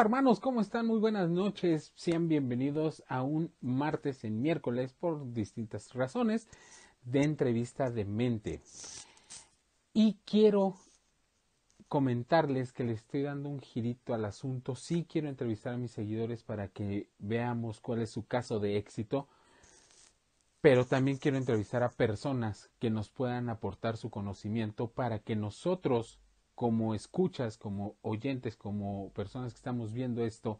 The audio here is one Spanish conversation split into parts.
hermanos, ¿cómo están? Muy buenas noches. Sean bienvenidos a un martes en miércoles por distintas razones de entrevista de mente. Y quiero comentarles que le estoy dando un girito al asunto. Sí quiero entrevistar a mis seguidores para que veamos cuál es su caso de éxito. Pero también quiero entrevistar a personas que nos puedan aportar su conocimiento para que nosotros como escuchas, como oyentes, como personas que estamos viendo esto,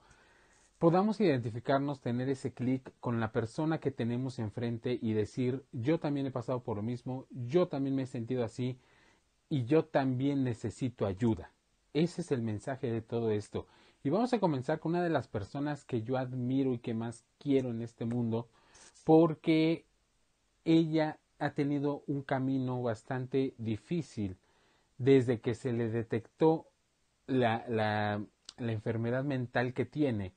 podamos identificarnos, tener ese clic con la persona que tenemos enfrente y decir, yo también he pasado por lo mismo, yo también me he sentido así y yo también necesito ayuda. Ese es el mensaje de todo esto. Y vamos a comenzar con una de las personas que yo admiro y que más quiero en este mundo, porque ella ha tenido un camino bastante difícil desde que se le detectó la, la, enfermedad mental que tiene,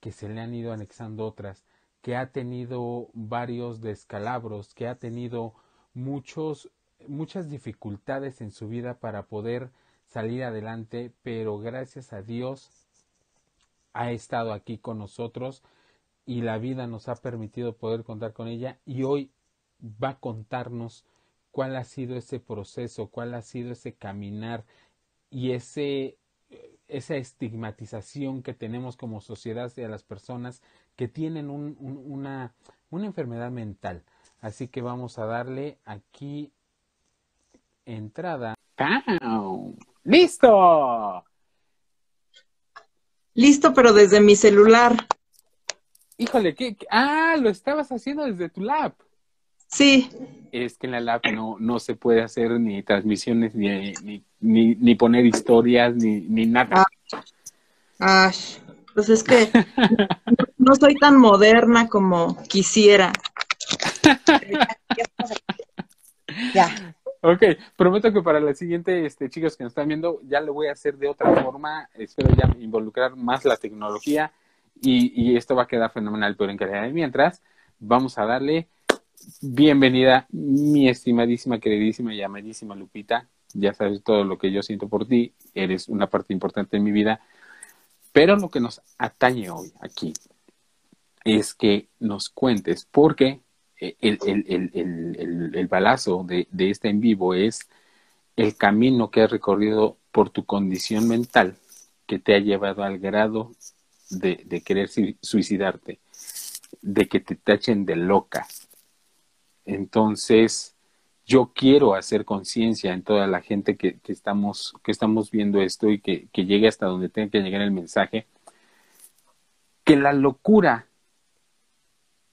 que se le han ido anexando otras, que ha tenido varios descalabros, que ha tenido muchos, muchas dificultades en su vida para poder salir adelante, pero gracias a Dios ha estado aquí con nosotros y la vida nos ha permitido poder contar con ella y hoy va a contarnos cuál ha sido ese proceso, cuál ha sido ese caminar y ese, esa estigmatización que tenemos como sociedad hacia las personas que tienen una, una enfermedad mental. Así que vamos a darle aquí entrada. ¡Listo! Listo, pero desde mi celular. Híjole, ¿qué? Ah, lo estabas haciendo desde tu lab. Sí. Es que en la lab no, no se puede hacer ni transmisiones, ni, ni, ni, poner historias, ni, ni nada. Ah, pues es que no, soy tan moderna como quisiera. ya. Ok, prometo que para la siguiente, este, chicos que nos están viendo, ya lo voy a hacer de otra forma. Espero ya involucrar más la tecnología y, y esto va a quedar fenomenal. Pero en calidad de mientras, vamos a darle Bienvenida, mi estimadísima, queridísima y amadísima Lupita. Ya sabes todo lo que yo siento por ti. Eres una parte importante de mi vida. Pero lo que nos atañe hoy aquí es que nos cuentes, porque el, el, el, balazo de, de, este en vivo es el camino que has recorrido por tu condición mental que te ha llevado al grado de, de querer suicidarte, de que te tachen de loca, entonces, yo quiero hacer conciencia en toda la gente que, que, estamos, que estamos viendo esto y que, que llegue hasta donde tenga que llegar el mensaje, que la locura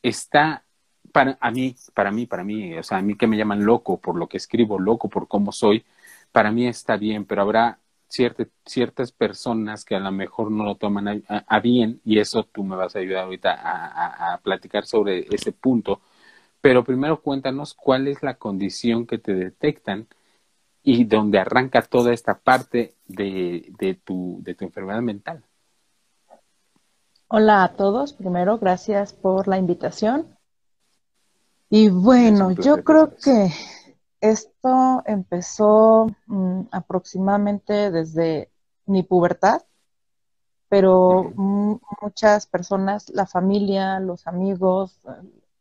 está para a mí, para mí, para mí, o sea, a mí que me llaman loco por lo que escribo, loco por cómo soy, para mí está bien, pero habrá ciertas personas que a lo mejor no lo toman a, bien y eso tú me vas a ayudar ahorita a, a platicar sobre ese punto pero primero cuéntanos cuál es la condición que te detectan y donde arranca toda esta parte de, de, tu, de tu enfermedad mental. Hola a todos, primero gracias por la invitación. Y bueno, yo creo que esto empezó mm, aproximadamente desde mi pubertad, pero muchas personas, la familia, los amigos,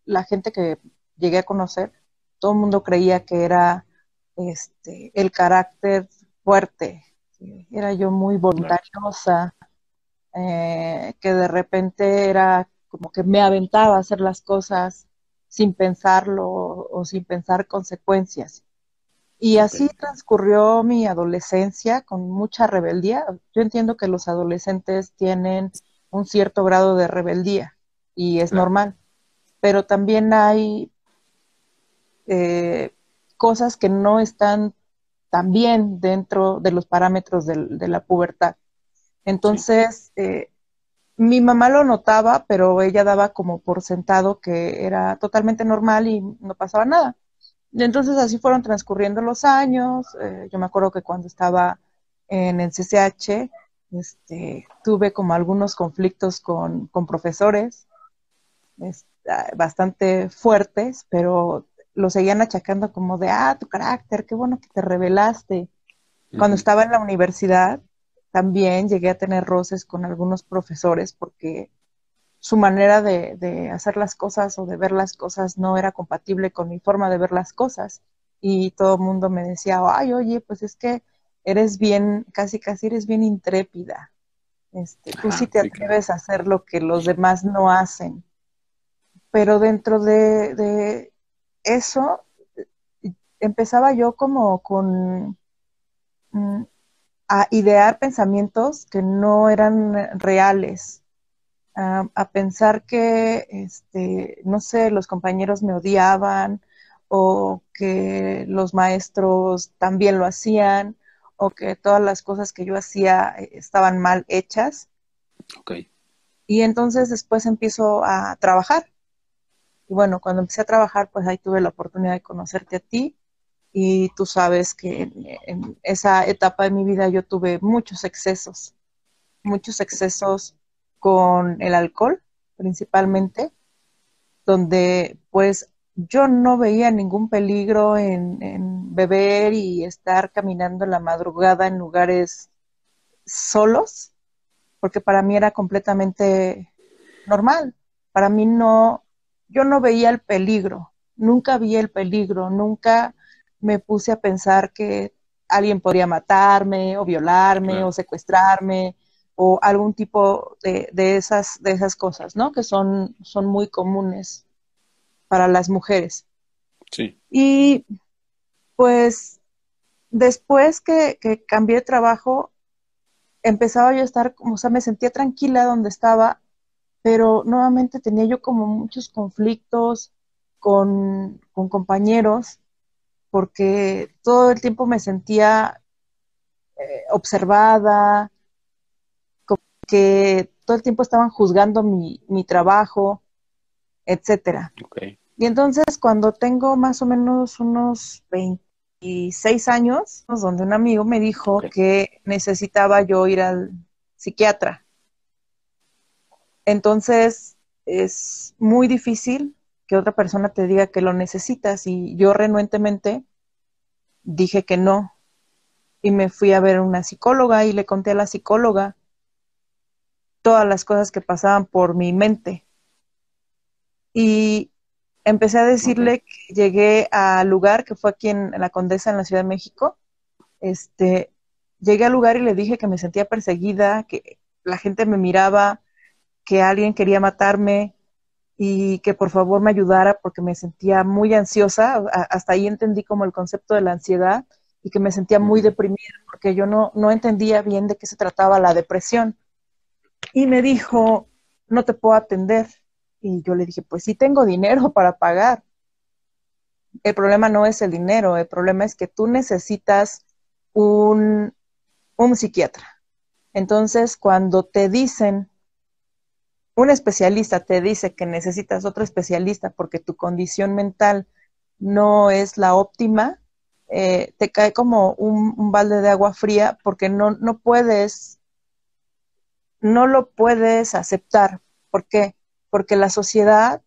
la gente que llegué a conocer, todo el mundo creía que era este, el carácter fuerte. Era yo muy voluntariosa, eh, que de repente era como que me aventaba a hacer las cosas sin pensarlo o sin pensar consecuencias. Y así transcurrió mi adolescencia con mucha rebeldía. Yo entiendo que los adolescentes tienen un cierto grado de rebeldía y es normal, pero también hay eh, cosas que no están tan bien dentro de los parámetros de, la pubertad. Entonces, eh, mi mamá lo notaba, pero ella daba como por sentado que era totalmente normal y no pasaba nada. entonces así fueron transcurriendo los años. Eh, yo me acuerdo que cuando estaba en el CCH, este, tuve como algunos conflictos con, con profesores bastante fuertes, pero lo seguían achacando como de, ah, tu carácter, qué bueno que te revelaste. Cuando estaba en la universidad, también llegué a tener roces con algunos profesores porque su manera de, hacer las cosas o de ver las cosas no era compatible con mi forma de ver las cosas. Y todo el mundo me decía, ay, oye, pues es que eres bien, casi casi eres bien intrépida. Este, tú sí te atreves a hacer lo que los demás no hacen. Pero dentro de eso, empezaba yo como con mm, a idear pensamientos que no eran reales, a, pensar que, este, no sé, los compañeros me odiaban o que los maestros también lo hacían o que todas las cosas que yo hacía eh, estaban mal hechas. Okay. Y entonces después empiezo a trabajar. Y bueno, cuando empecé a trabajar, pues ahí tuve la oportunidad de conocerte a ti y tú sabes que en, esa etapa de mi vida yo tuve muchos excesos, muchos excesos con el alcohol principalmente, donde pues yo no veía ningún peligro en, en, beber y estar caminando en la madrugada en lugares solos, porque para mí era completamente normal. Para mí no, yo no veía el peligro, nunca vi el peligro, nunca me puse a pensar que alguien podría matarme o violarme o secuestrarme o algún tipo de, de, esas, de esas cosas, ¿no? Que son, son muy comunes para las mujeres. Sí. Y pues después que, que cambié de trabajo, empezaba yo a estar, o sea, me sentía tranquila donde estaba, pero nuevamente tenía yo como muchos conflictos con, con compañeros porque todo el tiempo me sentía eh, observada, como que todo el tiempo estaban juzgando mi, trabajo, etcétera. Y entonces cuando tengo más o menos unos 26 años, donde un amigo me dijo que necesitaba yo ir al psiquiatra. Entonces es muy difícil que otra persona te diga que lo necesitas y yo renuentemente dije que no y me fui a ver a una psicóloga y le conté a la psicóloga todas las cosas que pasaban por mi mente. Y empecé a decirle que llegué al lugar que fue aquí en, la Condesa, en la Ciudad de México. Este, llegué al lugar y le dije que me sentía perseguida, que la gente me miraba, que alguien quería matarme, y que por favor me ayudara porque me sentía muy ansiosa, hasta ahí entendí como el concepto de la ansiedad y que me sentía muy deprimida porque yo no, no entendía bien de qué se trataba la depresión. Y me dijo, no te puedo atender. Y yo le dije, pues sí tengo dinero para pagar. El problema no es el dinero, el problema es que tú necesitas un, un psiquiatra. Entonces, cuando te dicen un especialista te dice que necesitas otro especialista porque tu condición mental no es la óptima, eh, te cae como un, balde de agua fría porque no, no puedes, no lo puedes aceptar. ¿Por qué? Porque la sociedad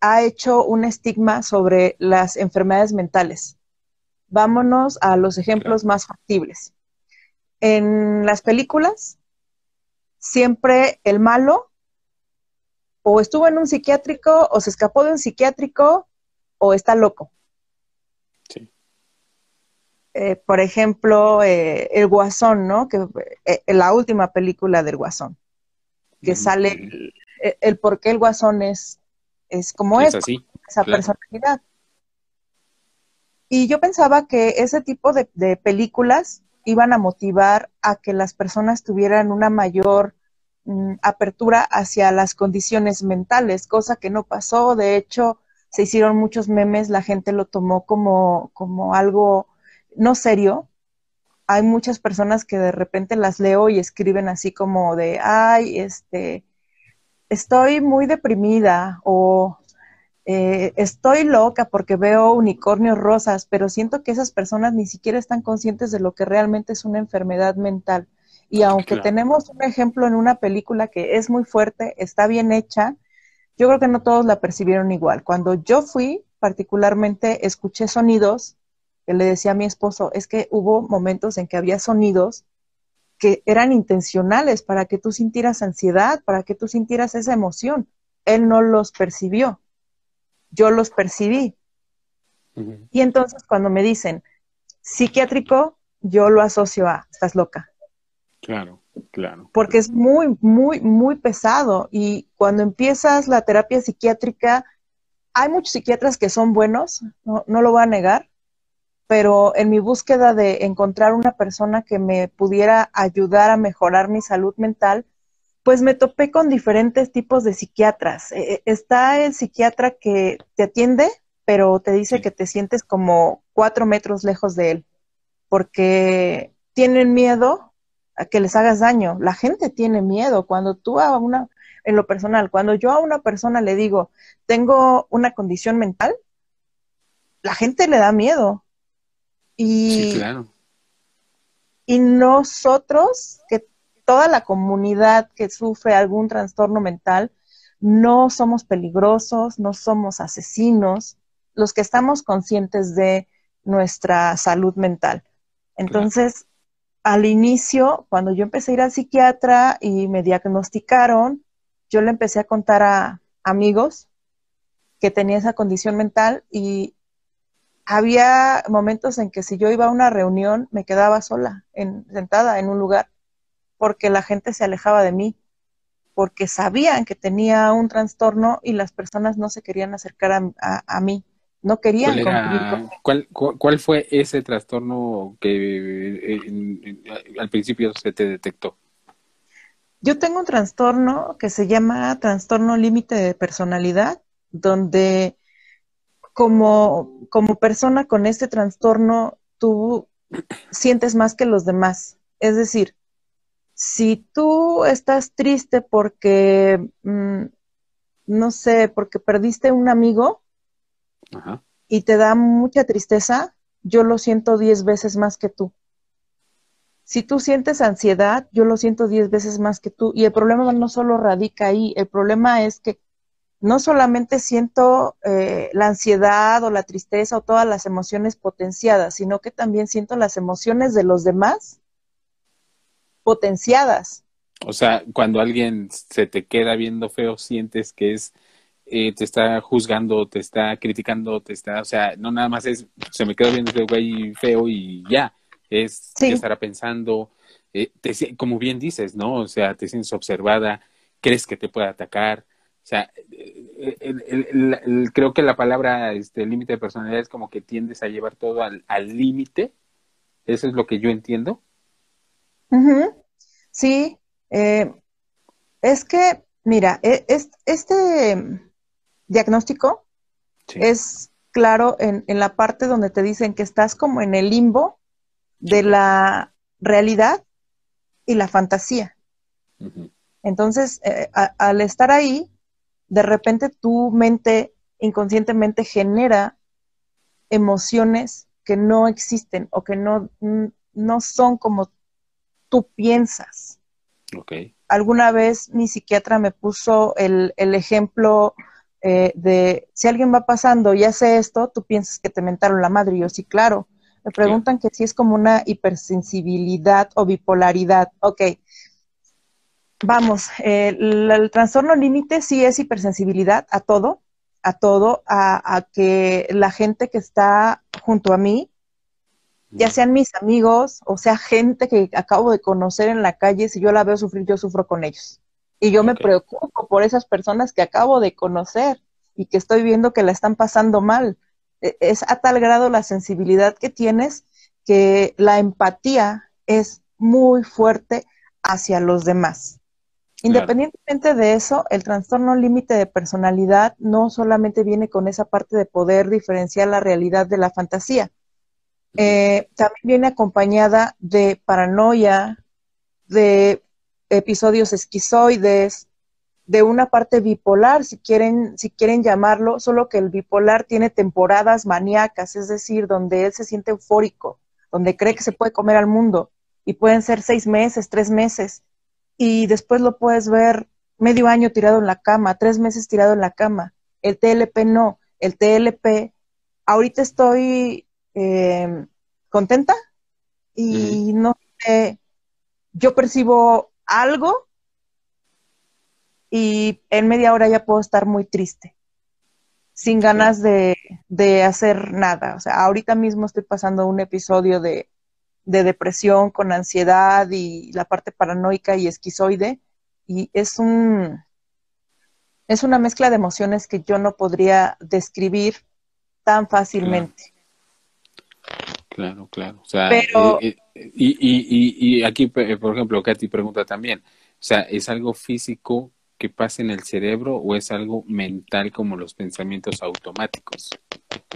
ha hecho un estigma sobre las enfermedades mentales. Vámonos a los ejemplos más factibles. En las películas siempre el malo o estuvo en un psiquiátrico, o se escapó de un psiquiátrico, o está loco. Sí. Eh, por ejemplo, eh, El Guasón, ¿no? Que eh, la última película del Guasón, que mm, sale el, por qué el Guasón es, es como es, esa personalidad. Y yo pensaba que ese tipo de, de películas iban a motivar a que las personas tuvieran una mayor mm, apertura hacia las condiciones mentales, cosa que no pasó. De hecho, se hicieron muchos memes, la gente lo tomó como, como algo no serio. Hay muchas personas que de repente las leo y escriben así como de, ay, este, estoy muy deprimida o eh, estoy loca porque veo unicornios rosas, pero siento que esas personas ni siquiera están conscientes de lo que realmente es una enfermedad mental. Y aunque tenemos un ejemplo en una película que es muy fuerte, está bien hecha, yo creo que no todos la percibieron igual. Cuando yo fui, particularmente, escuché sonidos que le decía a mi esposo, es que hubo momentos en que había sonidos que eran intencionales para que tú sintieras ansiedad, para que tú sintieras esa emoción. Él no los percibió, yo los percibí. Y entonces cuando me dicen psiquiátrico, yo lo asocio a, estás loca. Claro, claro. Porque es muy, muy, muy pesado. Y cuando empiezas la terapia psiquiátrica, hay muchos psiquiatras que son buenos, no, no lo voy a negar, pero en mi búsqueda de encontrar una persona que me pudiera ayudar a mejorar mi salud mental, pues me topé con diferentes tipos de psiquiatras. E, e, está el psiquiatra que te atiende, pero te dice que te sientes como cuatro metros lejos de él, porque tienen miedo a que les hagas daño. La gente tiene miedo. Cuando tú a una, en lo personal, cuando yo a una persona le digo, tengo una condición mental, la gente le da miedo y, sí, claro. y nosotros, que toda la comunidad que sufre algún trastorno mental, no somos peligrosos, no somos asesinos, los que estamos conscientes de nuestra salud mental. Entonces, al inicio, cuando yo empecé a ir al psiquiatra y me diagnosticaron, yo le empecé a contar a amigos que tenía esa condición mental y había momentos en que si yo iba a una reunión me quedaba sola, en, sentada en un lugar, porque la gente se alejaba de mí, porque sabían que tenía un trastorno y las personas no se querían acercar a, mí, no querían ¿Cuál, ¿Cuál, fue ese trastorno que eh, al principio se te detectó? Yo tengo un trastorno que se llama trastorno límite de personalidad, donde como, como persona con este trastorno, tú sientes más que los demás. Es decir, si tú estás triste porque, mm, no sé, porque perdiste un amigo y te da mucha tristeza, yo lo siento diez veces más que tú. Si tú sientes ansiedad, yo lo siento diez veces más que tú. Y el problema no solo radica ahí, el problema es que no solamente siento eh, la ansiedad o la tristeza o todas las emociones potenciadas, sino que también siento las emociones de los demás potenciadas. O sea, cuando alguien se te queda viendo feo, sientes que es, eh, te está juzgando, te está criticando, te está, o sea, no nada más es, se me queda viendo ese güey feo y ya, es que estará pensando, eh, como bien dices, ¿no? O sea, te sientes observada, crees que te puede atacar, o sea, el, creo que la palabra este, límite de personalidad es como que tiendes a llevar todo al límite. Eso es lo que yo entiendo. Sí, eh, es que, mira, e, es, este diagnóstico es claro en, en, la parte donde te dicen que estás como en el limbo de la realidad y la fantasía. Entonces, eh, al estar ahí, de repente tu mente inconscientemente genera emociones que no existen o que no, no son como tú piensas. Okay. Alguna vez mi psiquiatra me puso el, ejemplo eh, de si alguien va pasando y hace esto, tú piensas que te mentaron la madre. Y yo, sí, claro. Me preguntan que si es como una hipersensibilidad o bipolaridad. Ok, vamos, el, trastorno límite sí es hipersensibilidad a todo, a todo, a, que la gente que está junto a mí, ya sean mis amigos o sea gente que acabo de conocer en la calle, si yo la veo sufrir, yo sufro con ellos. Y yo me preocupo por esas personas que acabo de conocer y que estoy viendo que la están pasando mal. E, es a tal grado la sensibilidad que tienes que la empatía es muy fuerte hacia los demás. Independientemente de eso, el trastorno límite de personalidad no solamente viene con esa parte de poder diferenciar la realidad de la fantasía, eh, también viene acompañada de paranoia, de episodios esquizoides, de una parte bipolar, si quieren, si quieren llamarlo, solo que el bipolar tiene temporadas maníacas, es decir, donde él se siente eufórico, donde cree que se puede comer al mundo, y pueden ser seis meses, tres meses, y después lo puedes ver medio año tirado en la cama, tres meses tirado en la cama. El TLP no, el TLP, ahorita estoy eh, contenta y no sé, yo percibo algo y en media hora ya puedo estar muy triste, sin ganas de, hacer nada. O sea, ahorita mismo estoy pasando un episodio de, depresión con ansiedad y la parte paranoica y esquizoide y es un es una mezcla de emociones que yo no podría describir tan fácilmente. Claro, claro. O sea, Pero, eh, eh, y, y, y, aquí, por ejemplo, Katy pregunta también, o sea, ¿es algo físico que pasa en el cerebro o es algo mental como los pensamientos automáticos?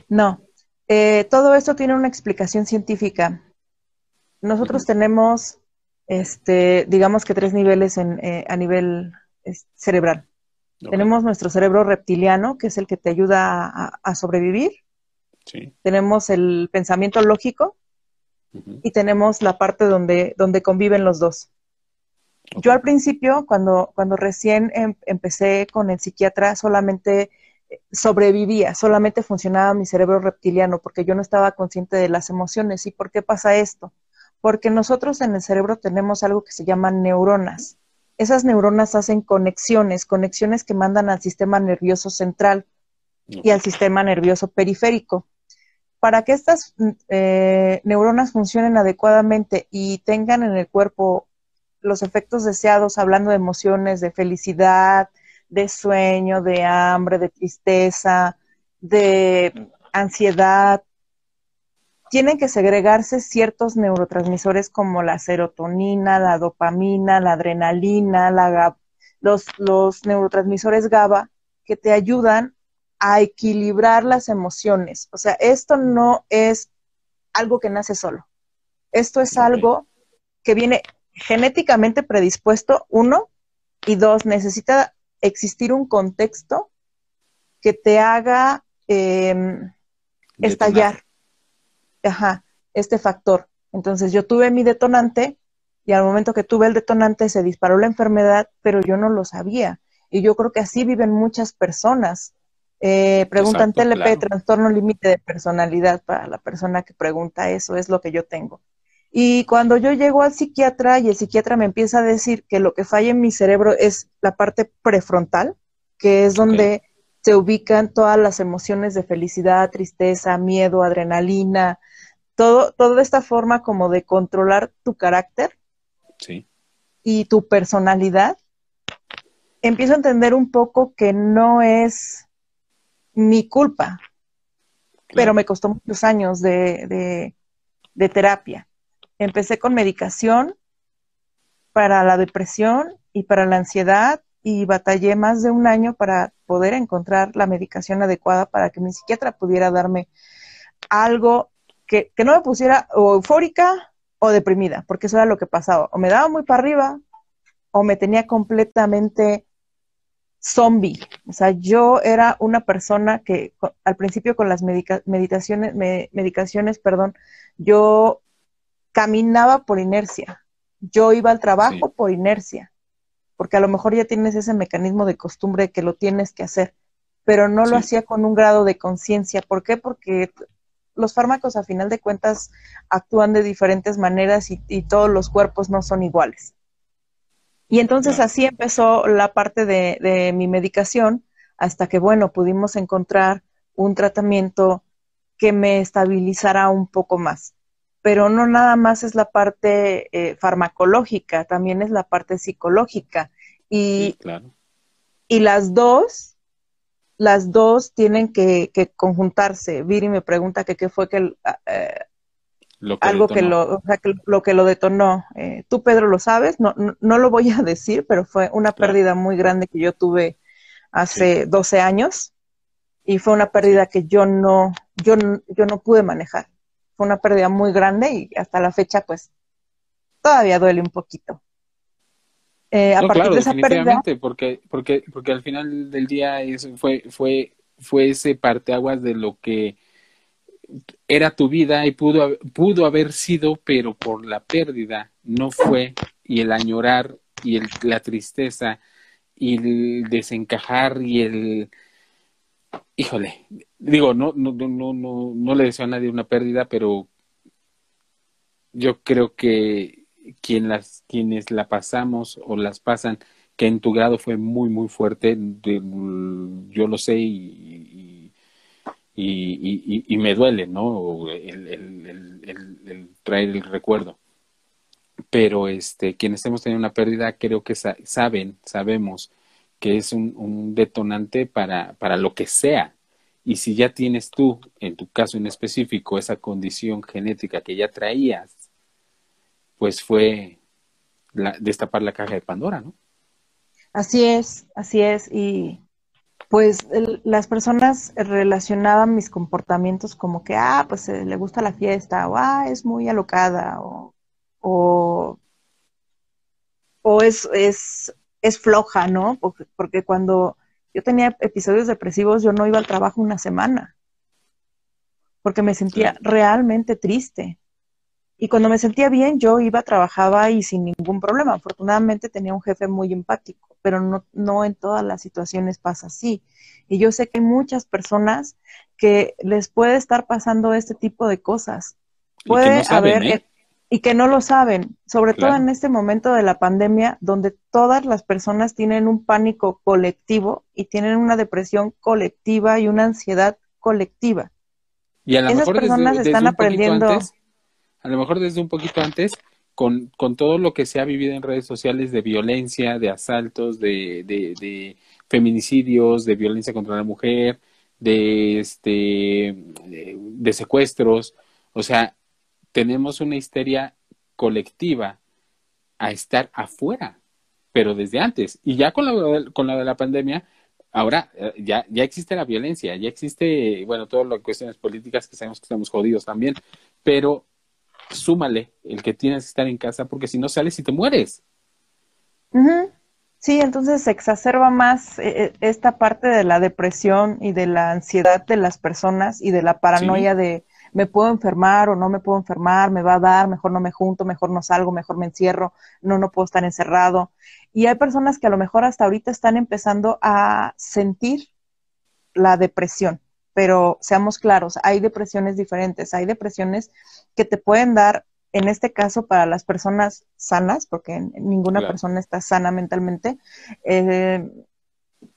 No, eh, todo esto tiene una explicación científica. Nosotros tenemos, este, digamos que tres niveles en, a nivel cerebral. Tenemos nuestro cerebro reptiliano, que es el que te ayuda a, sobrevivir. Tenemos el pensamiento lógico y tenemos la parte donde, donde conviven los dos. Yo al principio, cuando, cuando recién em, empecé con el psiquiatra, solamente sobrevivía, solamente funcionaba mi cerebro reptiliano, porque yo no estaba consciente de las emociones. ¿Y por qué pasa esto? Porque nosotros en el cerebro tenemos algo que se llama neuronas esas neuronas hacen conexiones, conexiones que mandan al sistema nervioso central y al sistema nervioso periférico. Para que estas eh, neuronas funcionen adecuadamente y tengan en el cuerpo los efectos deseados, hablando de emociones, de felicidad, de sueño, de hambre, de tristeza, de ansiedad, tienen que segregarse ciertos neurotransmisores como la serotonina, la dopamina, la adrenalina, la, los, los neurotransmisores GABA que te ayudan a equilibrar las emociones. O sea, esto no es algo que nace solo. Esto es algo que viene genéticamente predispuesto, uno, y dos, necesita existir un contexto que te haga em, estallar ajá, este factor. Entonces yo tuve mi detonante y al momento que tuve el detonante se disparó la enfermedad, pero yo no lo sabía. Y yo creo que así viven muchas personas. Eh, preguntan TLP, trastorno límite de personalidad para la persona que pregunta eso, es lo que yo tengo. Y cuando yo llego al psiquiatra y el psiquiatra me empieza a decir que lo que falla en mi cerebro es la parte prefrontal, que es donde se ubican todas las emociones de felicidad, tristeza, miedo, adrenalina, todo, toda esta forma como de controlar tu carácter y tu personalidad, empiezo a entender un poco que no es mi culpa, pero me costó muchos años de, de terapia. Empecé con medicación para la depresión y para la ansiedad y batallé más de un año para poder encontrar la medicación adecuada para que mi psiquiatra pudiera darme algo que, no me pusiera o eufórica o deprimida, porque eso era lo que pasaba. O me daba muy para arriba o me tenía completamente zombie. O sea, yo era una persona que al principio con las meditaciones, medicaciones, perdón, yo caminaba por inercia. Yo iba al trabajo por inercia, porque a lo mejor ya tienes ese mecanismo de costumbre que lo tienes que hacer, pero no lo hacía con un grado de conciencia. ¿Por qué? Porque los fármacos a final de cuentas actúan de diferentes maneras y, todos los cuerpos no son iguales. Y entonces así empezó la parte de, mi medicación hasta que, bueno, pudimos encontrar un tratamiento que me estabilizara un poco más. Pero no nada más es la parte eh, farmacológica, también es la parte psicológica. Y, y las dos las dos tienen que, conjuntarse. Viri me pregunta que qué fue que, ah, eh, algo que lo, lo que lo detonó. Eh, Tú, Pedro, lo sabes, no, no, lo voy a decir, pero fue una pérdida muy grande que yo tuve hace 12 años y fue una pérdida que yo no, yo, yo no pude manejar. Fue una pérdida muy grande y hasta la fecha, pues, todavía duele un poquito. Eh, a partir de esa pérdida. Porque, porque, porque al final del día eso fue, fue, fue ese parteaguas de lo que era tu vida y pudo, pudo haber sido, pero por la pérdida no fue, y el añorar y el, la tristeza y el desencajar y el híjole, digo, no, no, no, no, no le deseo a nadie una pérdida, pero yo creo que quien las, quienes la pasamos o las pasan, que en tu grado fue muy, muy fuerte, yo lo sé y, y, y, me duele, ¿no? El, el, traer el recuerdo. Pero este, quienes hemos tenido una pérdida, creo que saben, sabemos que es un, un detonante para, para lo que sea, y si ya tienes tú, en tu caso en específico, esa condición genética que ya traías, pues fue destapar la caja de Pandora, ¿no? Así es, así es. Y pues las personas relacionaban mis comportamientos como que, ah, pues eh, le gusta la fiesta, o ah, es muy alocada, o, o, o es, es, es floja, ¿no? Porque, porque cuando yo tenía episodios depresivos, yo no iba al trabajo una semana, porque me sentía realmente triste. Y cuando me sentía bien, yo iba, trabajaba y sin ningún problema. Afortunadamente tenía un jefe muy empático, pero no, no en todas las situaciones pasa así. Y yo sé que hay muchas personas que les puede estar pasando este tipo de cosas. Puede haber, ¿eh? y que no lo saben, sobre todo en este momento de la pandemia, donde todas las personas tienen un pánico colectivo y tienen una depresión colectiva y una ansiedad colectiva. Y a lo Esas mejor personas desde, están aprendiendo. Antes, a lo mejor desde un poquito antes, con, con, todo lo que se ha vivido en redes sociales de violencia, de asaltos, de, de, feminicidios, de violencia contra la mujer, de, este, de secuestros. O sea, tenemos una histeria colectiva a estar afuera, pero desde antes. Y ya con la, con la de la pandemia, ahora eh, ya, ya existe la violencia, ya existe, bueno, todas las cuestiones políticas que sabemos que estamos jodidos también, pero súmale el que tienes que estar en casa porque si no sales y te mueres. Sí, entonces se exacerba más eh, eh, esta parte de la depresión y de la ansiedad de las personas y de la paranoia de me puedo enfermar o no me puedo enfermar, me va a dar, mejor no me junto, mejor no salgo, mejor me encierro, no, no puedo estar encerrado. Y hay personas que a lo mejor hasta ahorita están empezando a sentir la depresión, pero seamos claros, hay depresiones diferentes, hay depresiones que te pueden dar, en este caso para las personas sanas, porque ninguna persona está sana mentalmente, eh,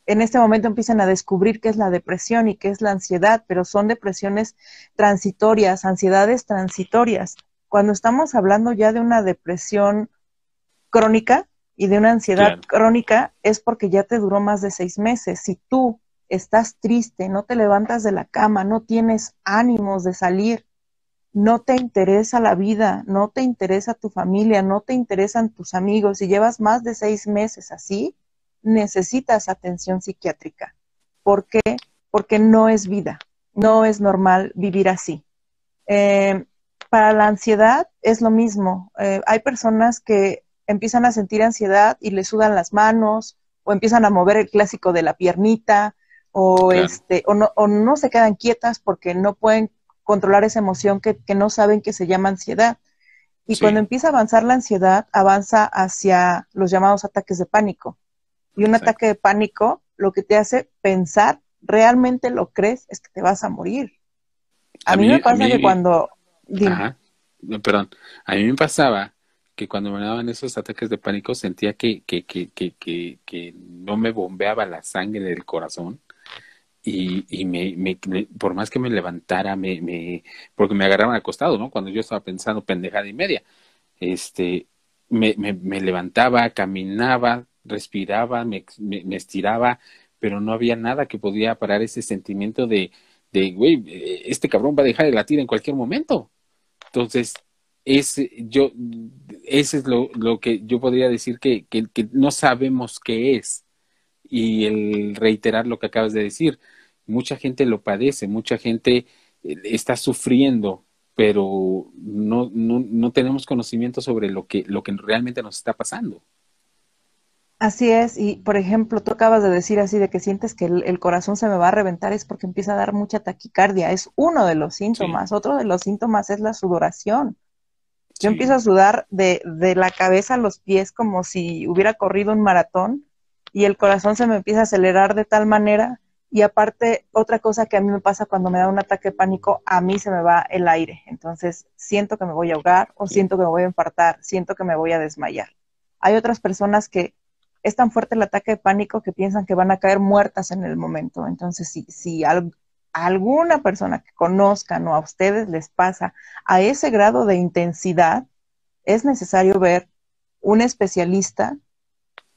en este momento empiezan a descubrir qué es la depresión y qué es la ansiedad, pero son depresiones transitorias, ansiedades transitorias. Cuando estamos hablando ya de una depresión crónica y de una ansiedad crónica, es porque ya te duró más de seis meses. Si tú estás triste, no te levantas de la cama, no tienes ánimos de salir, no te interesa la vida, no te interesa tu familia, no te interesan tus amigos y llevas más de seis meses así, necesitas atención psiquiátrica. ¿Por qué? Porque no es vida, no es normal vivir así. Eh, para la ansiedad es lo mismo. Eh, hay personas que empiezan a sentir ansiedad y le sudan las manos o empiezan a mover el clásico de la piernita o, este, o, no, o no se quedan quietas porque no pueden controlar esa emoción que, no saben que se llama ansiedad. Y cuando empieza a avanzar la ansiedad, avanza hacia los llamados ataques de pánico. Y un ataque de pánico lo que te hace pensar, realmente lo crees, es que te vas a morir. A, mí, me pasa que cuando... Ajá. perdón, a mí me pasaba que cuando me daban esos ataques de pánico sentía que, que, que, que, que, no me bombeaba la sangre del corazón y, y me, me, por más que me levantara, me, me, porque me agarraban acostado, ¿no? Cuando yo estaba pensando pendejada y media, este, me, me, levantaba, caminaba, respiraba, me, me, estiraba, pero no había nada que podía parar ese sentimiento de, de, güey, este cabrón va a dejar de latir en cualquier momento. Entonces, ese, yo, ese es lo, lo que yo podría decir que, que, que, no sabemos qué es. Y el reiterar lo que acabas de decir, mucha gente lo padece, mucha gente eh, está sufriendo, pero no, no, no tenemos conocimiento sobre lo que, lo que realmente nos está pasando. Así es, y por ejemplo, tú acabas de decir así de que sientes que el, corazón se me va a reventar, es porque empieza a dar mucha taquicardia, es uno de los síntomas. Otro de los síntomas es la sudoración. Yo empiezo a sudar de, de la cabeza a los pies como si hubiera corrido un maratón y el corazón se me empieza a acelerar de tal manera y aparte, otra cosa que a mí me pasa cuando me da un ataque de pánico, a mí se me va el aire. Entonces, siento que me voy a ahogar o siento que me voy a infartar, siento que me voy a desmayar. Hay otras personas que es tan fuerte el ataque de pánico que piensan que van a caer muertas en el momento. Entonces, si, si a alguna persona que conozcan o a ustedes les pasa a ese grado de intensidad, es necesario ver un especialista.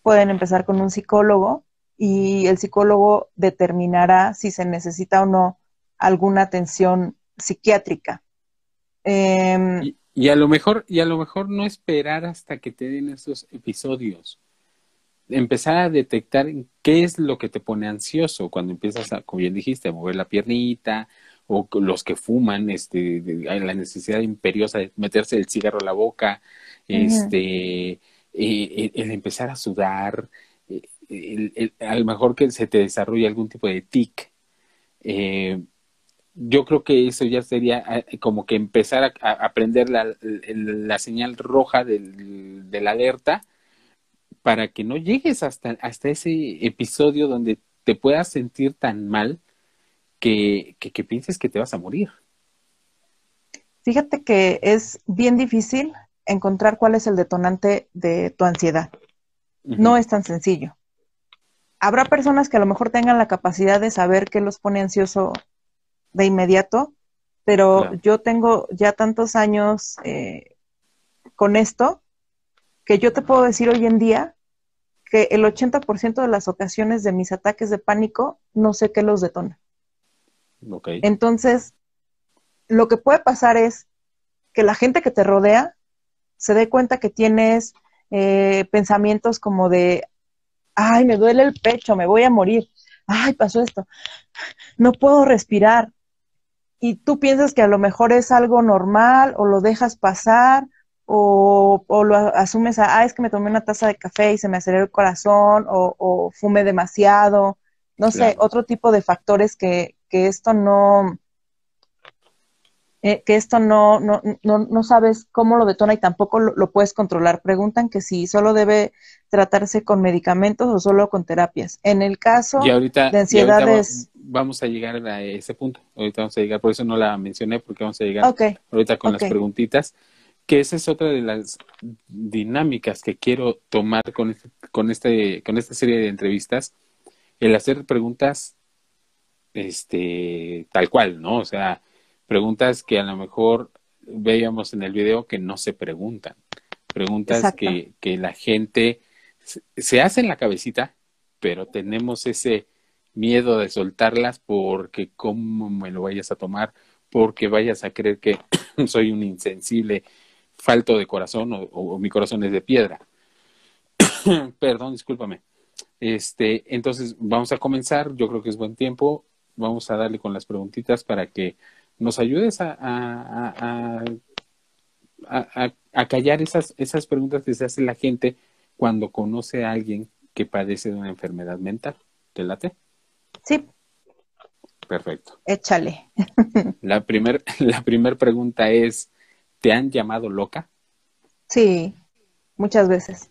Pueden empezar con un psicólogo y el psicólogo determinará si se necesita o no alguna atención psiquiátrica. Em, y, a lo mejor, y a lo mejor no esperar hasta que te den esos episodios. Empezar a detectar qué es lo que te pone ansioso cuando empiezas a, como bien dijiste, a mover la piernita, o los que fuman, este, la necesidad imperiosa de meterse el cigarro a la boca, este, eh, el empezar a sudar, a lo mejor que se te desarrolle algún tipo de tic. Eh, yo creo que eso ya sería eh, como que empezar a, aprender la, la, señal roja del, de la alerta para que no llegues hasta, hasta ese episodio donde te puedas sentir tan mal que, que, pienses que te vas a morir. Fíjate que es bien difícil encontrar cuál es el detonante de tu ansiedad. No es tan sencillo habrá personas que a lo mejor tengan la capacidad de saber qué los pone ansioso de inmediato, pero yo tengo ya tantos años eh, con esto que yo te puedo decir hoy en día que el 80% de las ocasiones de mis ataques de pánico no sé qué los detona. Entonces, lo que puede pasar es que la gente que te rodea se dé cuenta que tienes eh, pensamientos como de, ay, me duele el pecho, me voy a morir, ay, pasó esto, no puedo respirar. Y tú piensas que a lo mejor es algo normal o lo dejas pasar o, lo asumes a, ah, es que me tomé una taza de café y se me aceleró el corazón o, o fume demasiado, no sé, otro tipo de factores que, que esto no, eh, que esto no, no, no, no, sabes cómo lo detona y tampoco lo, puedes controlar. Preguntan que si solo debe tratarse con medicamentos o solo con terapias. En el caso de ansiedades... Vamos a llegar a ese punto. Ahorita vamos a llegar, por eso no la mencioné, porque vamos a llegar ahorita con las preguntitas. Que esa es otra de las dinámicas que quiero tomar con, este, con, este, con esta serie de entrevistas. El hacer preguntas este, tal cual, ¿no? O sea, preguntas que a lo mejor veíamos en el video que no se preguntan, preguntas que, que la gente se hace en la cabecita, pero tenemos ese miedo de soltarlas porque cómo me lo vayas a tomar, porque vayas a creer que soy un insensible, falto de corazón o, mi corazón es de piedra. Perdón, discúlpame. Este, entonces vamos a comenzar, yo creo que es buen tiempo, vamos a darle con las preguntitas para que nos ayudes a, a, a, a, callar esas, esas preguntas que se hace la gente cuando conoce a alguien que padece de una enfermedad mental. ¿Te late? Sí. Perfecto. Échale. La primera la primer pregunta es, ¿te han llamado loca? Sí, muchas veces.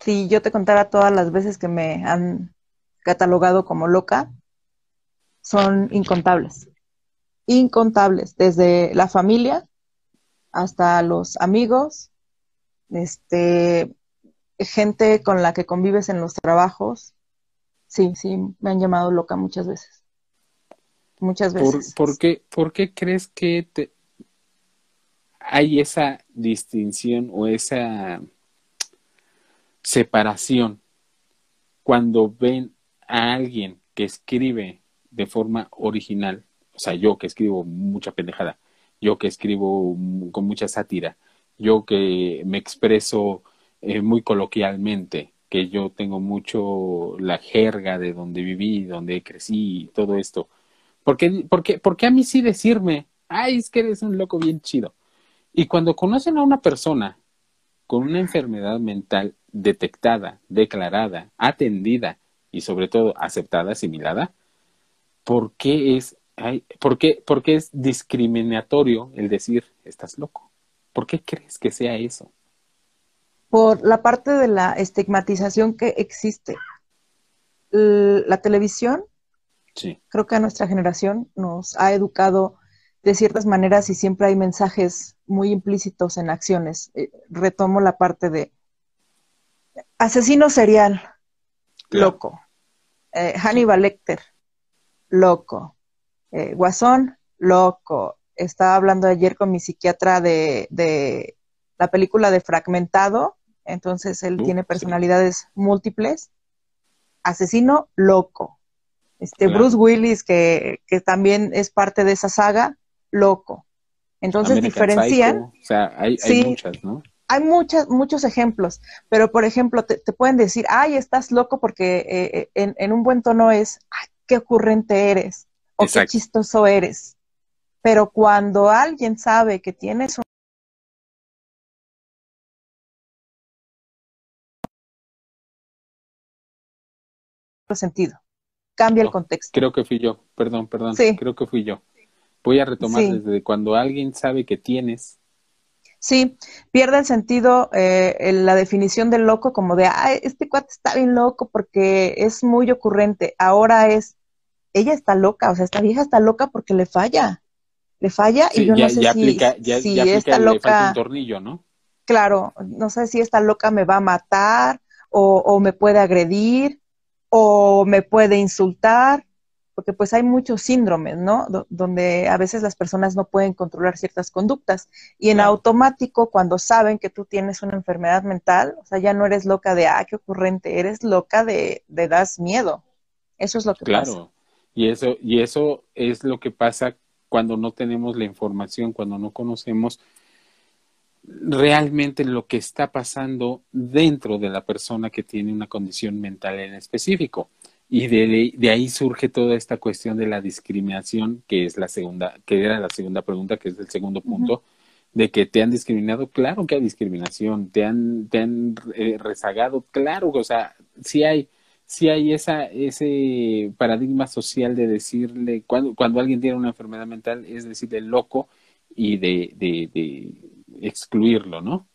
Si yo te contara todas las veces que me han catalogado como loca, son incontables incontables, desde la familia hasta los amigos, este, gente con la que convives en los trabajos. Sí, sí, me han llamado loca muchas veces. Muchas veces. ¿Por, qué, por qué, crees que te... hay esa distinción o esa separación cuando ven a alguien que escribe de forma original sea, yo que escribo mucha pendejada, yo que escribo con mucha sátira, yo que me expreso eh, muy coloquialmente, que yo tengo mucho la jerga de donde viví, donde crecí y todo esto. ¿Por qué, por, qué, a mí sí decirme, ay, es que eres un loco bien chido? Y cuando conocen a una persona con una enfermedad mental detectada, declarada, atendida y sobre todo aceptada, asimilada, ¿por qué es ¿por, qué, ¿Por qué es discriminatorio el decir estás loco? ¿Por qué crees que sea eso? Por la parte de la estigmatización que existe. La televisión Creo que a nuestra generación nos ha educado de ciertas maneras y siempre hay mensajes muy implícitos en acciones. Eh, retomo la parte de asesino serial, loco. Eh, Hannibal Lecter, loco. Eh, Guasón, loco. Estaba hablando ayer con mi psiquiatra de, de la película de Fragmentado, entonces él tiene personalidades múltiples. Asesino, loco. Este Bruce Willis, que, que también es parte de esa saga, loco. Entonces diferencian. o sea, hay, hay muchas, ¿no? Hay muchas, muchos ejemplos, pero por ejemplo, te, pueden decir, ay, estás loco porque eh, eh, en, en, un buen tono es, ay, qué ocurrente eres o qué chistoso eres. Pero cuando alguien sabe que tienes un sentido, cambia el contexto. Creo que fui yo, perdón, perdón, sí. creo que fui yo. Voy a retomar desde cuando alguien sabe que tienes. Sí, pierde el sentido eh, la definición del loco como de, ay, este cuate está bien loco porque es muy ocurrente. Ahora es, ella está loca, o sea, esta vieja está loca porque le falla. Le falla y yo no sé si, si esta loca... un tornillo, ¿no? Claro, no sé si esta loca me va a matar o, o me puede agredir o me puede insultar porque pues hay muchos síndromes, ¿no? donde a veces las personas no pueden controlar ciertas conductas y en automático cuando saben que tú tienes una enfermedad mental, o sea, ya no eres loca de, ah, qué ocurrente, eres loca de, de das miedo. Eso es lo que claro. pasa. Claro, y eso, y eso es lo que pasa cuando no tenemos la información, cuando no conocemos realmente lo que está pasando dentro de la persona que tiene una condición mental en específico. Y de, de, ahí surge toda esta cuestión de la discriminación, que es la segunda, que era la segunda pregunta, que es el segundo punto, de que te han discriminado, claro que hay discriminación, te han, te han eh, rezagado, claro, o sea, sí hay, sí hay esa, ese paradigma social de decirle, cuando, cuando alguien tiene una enfermedad mental, es decirle loco y de, de, de excluirlo, ¿no?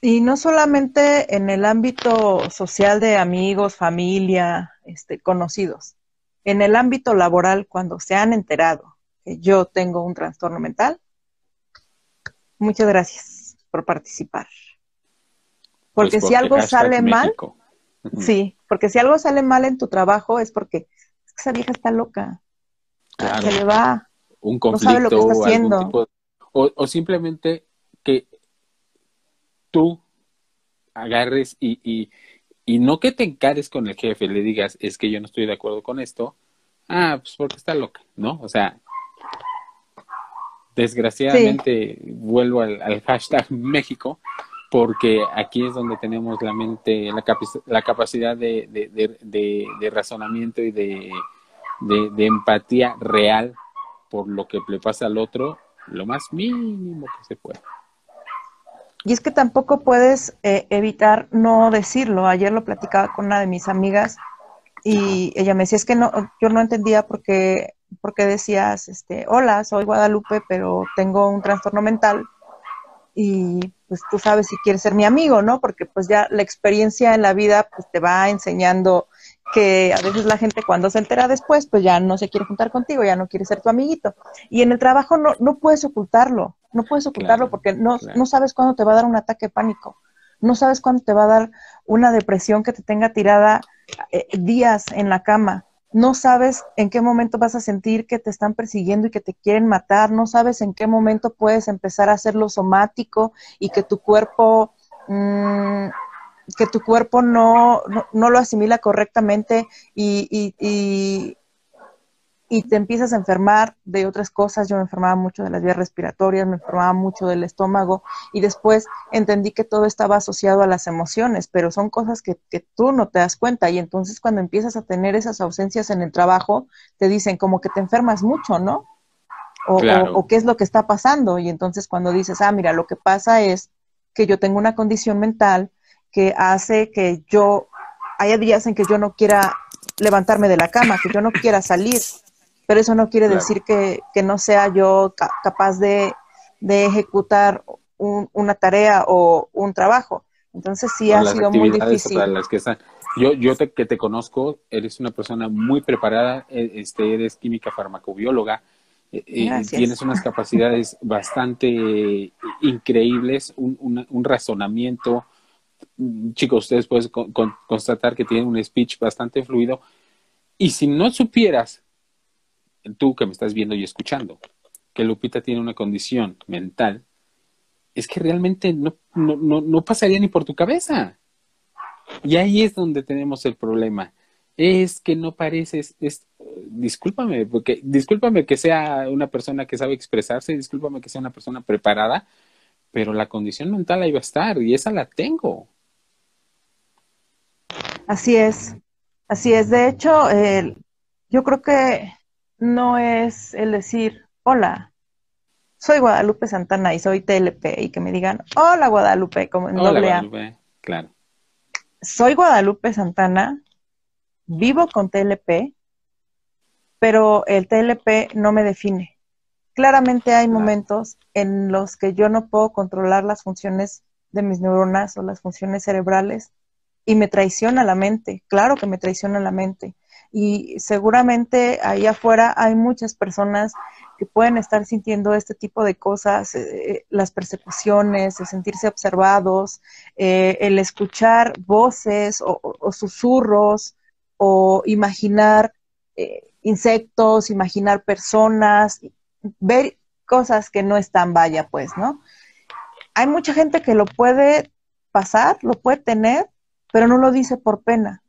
Y no solamente en el ámbito social de amigos, familia, este, conocidos. En el ámbito laboral, cuando se han enterado que yo tengo un trastorno mental, muchas gracias por participar. Porque, pues si algo sale mal, sí, porque si algo sale mal en tu trabajo es porque esa vieja está loca. Se le va. Un conflicto, no sabe lo que está haciendo. o, o simplemente que tú agarres y, y, y no que te encares con el jefe, le digas, es que yo no estoy de acuerdo con esto, ah, pues porque está loca, ¿no? O sea, desgraciadamente vuelvo al, hashtag México, porque aquí es donde tenemos la mente, la, la capacidad de, razonamiento y de, empatía real por lo que le pasa al otro, lo más mínimo que se pueda. Y es que tampoco puedes eh, evitar no decirlo. Ayer lo platicaba con una de mis amigas y ella me decía, es que no, yo no entendía por qué, por decías, este, hola, soy Guadalupe, pero tengo un trastorno mental y pues tú sabes si quieres ser mi amigo, ¿no? Porque pues ya la experiencia en la vida pues te va enseñando que a veces la gente cuando se entera después pues ya no se quiere juntar contigo, ya no quiere ser tu amiguito. Y en el trabajo no, no puedes ocultarlo, no puedes ocultarlo porque no, no sabes cuándo te va a dar un ataque de pánico, no sabes cuándo te va a dar una depresión que te tenga tirada eh, días en la cama no sabes en qué momento vas a sentir que te están persiguiendo y que te quieren matar, no sabes en qué momento puedes empezar a hacerlo somático y que tu cuerpo, mm, que tu cuerpo no, no, lo asimila correctamente y, y, y te empiezas a enfermar de otras cosas. Yo me enfermaba mucho de las vías respiratorias, me enfermaba mucho del estómago y después entendí que todo estaba asociado a las emociones, pero son cosas que, que tú no te das cuenta y entonces cuando empiezas a tener esas ausencias en el trabajo, te dicen como que te enfermas mucho, ¿no? O, o, qué es lo que está pasando. Y entonces cuando dices, ah, mira, lo que pasa es que yo tengo una condición mental que hace que yo, haya días en que yo no quiera levantarme de la cama, que yo no quiera salir, pero eso no quiere decir que, no sea yo capaz de, ejecutar una tarea o un trabajo. Entonces sí ha sido muy difícil. las que Yo, yo te, que te conozco, eres una persona muy preparada, e, este, eres química farmacobióloga, eh, eh, tienes unas capacidades bastante increíbles, un, un, razonamiento. Chicos, ustedes pueden constatar que tienen un speech bastante fluido. Y si no supieras, tú que me estás viendo y escuchando, que Lupita tiene una condición mental, es que realmente no, no, no, no pasaría ni por tu cabeza. Y ahí es donde tenemos el problema. Es que no pareces, es, discúlpame, porque discúlpame que sea una persona que sabe expresarse, discúlpame que sea una persona preparada, pero la condición mental ahí va a estar y esa la tengo. Así es, así es. De hecho, yo creo que no es el decir, hola, soy Guadalupe Santana y soy TLP y que me digan, hola Guadalupe, como en hola, Guadalupe, claro soy Guadalupe Santana, vivo con TLP, pero el TLP no me define. Claramente hay momentos en los que yo no puedo controlar las funciones de mis neuronas o las funciones cerebrales y me traiciona la mente, claro que me traiciona la mente. Y seguramente ahí afuera hay muchas personas que pueden estar sintiendo este tipo de cosas, eh, las persecuciones, el sentirse observados, eh, el escuchar voces o, susurros o imaginar eh, insectos, imaginar personas, ver cosas que no están vaya, pues, ¿no? Hay mucha gente que lo puede pasar, lo puede tener, pero no lo dice por pena.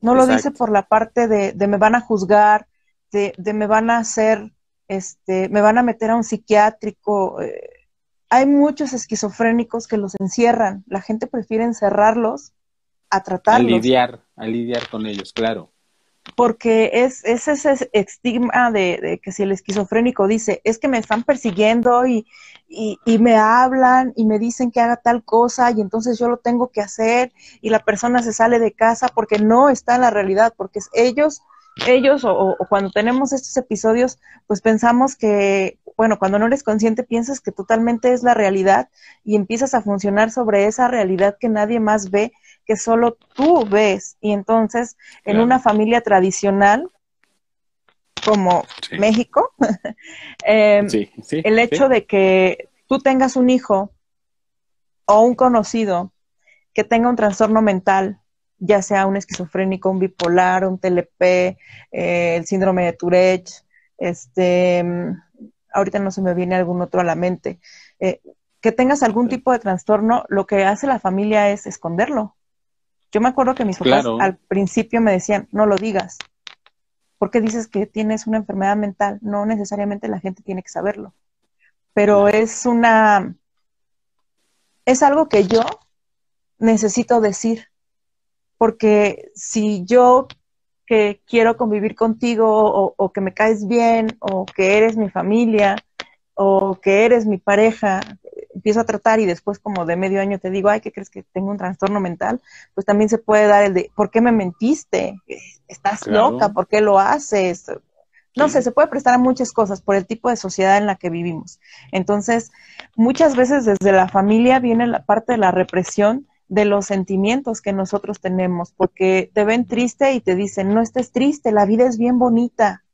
No lo dice por la parte de, de me van a juzgar, de, de, me van a hacer este, me van a meter a un psiquiátrico. Eh, hay muchos esquizofrénicos que los encierran. La gente prefiere encerrarlos a tratarlos. A lidiar, a lidiar con ellos, claro. Porque es, ese estigma de, que si el esquizofrénico dice, es que me están persiguiendo y, y, y, me hablan y me dicen que haga tal cosa y entonces yo lo tengo que hacer y la persona se sale de casa porque no está en la realidad, porque ellos ellos o, cuando tenemos estos episodios, pues pensamos que, bueno, cuando no eres consciente piensas que totalmente es la realidad y empiezas a funcionar sobre esa realidad que nadie más ve, que solo tú ves. Y entonces, en una familia tradicional como México, em, el hecho de que tú tengas un hijo o un conocido que tenga un trastorno mental ya sea un esquizofrénico, un bipolar, un TLP, eh, el síndrome de Tourette, este, ahorita no se me viene algún otro a la mente, eh, que tengas algún tipo de trastorno, lo que hace la familia es esconderlo. Yo me acuerdo que mis papás al principio me decían, no lo digas. ¿Por qué dices que tienes una enfermedad mental? No necesariamente la gente tiene que saberlo. Pero es una, es algo que yo necesito decir porque si yo que quiero convivir contigo o, que me caes bien o que eres mi familia o que eres mi pareja, empiezo a tratar y después como de medio año te digo, ay, ¿qué crees que tengo un trastorno mental? Pues también se puede dar el de, ¿por qué me mentiste? ¿Estás loca? ¿Por qué lo haces? No sé, se puede prestar a muchas cosas por el tipo de sociedad en la que vivimos. Entonces, muchas veces desde la familia viene la parte de la represión de los sentimientos que nosotros tenemos, porque te ven triste y te dicen, no estés triste, la vida es bien bonita.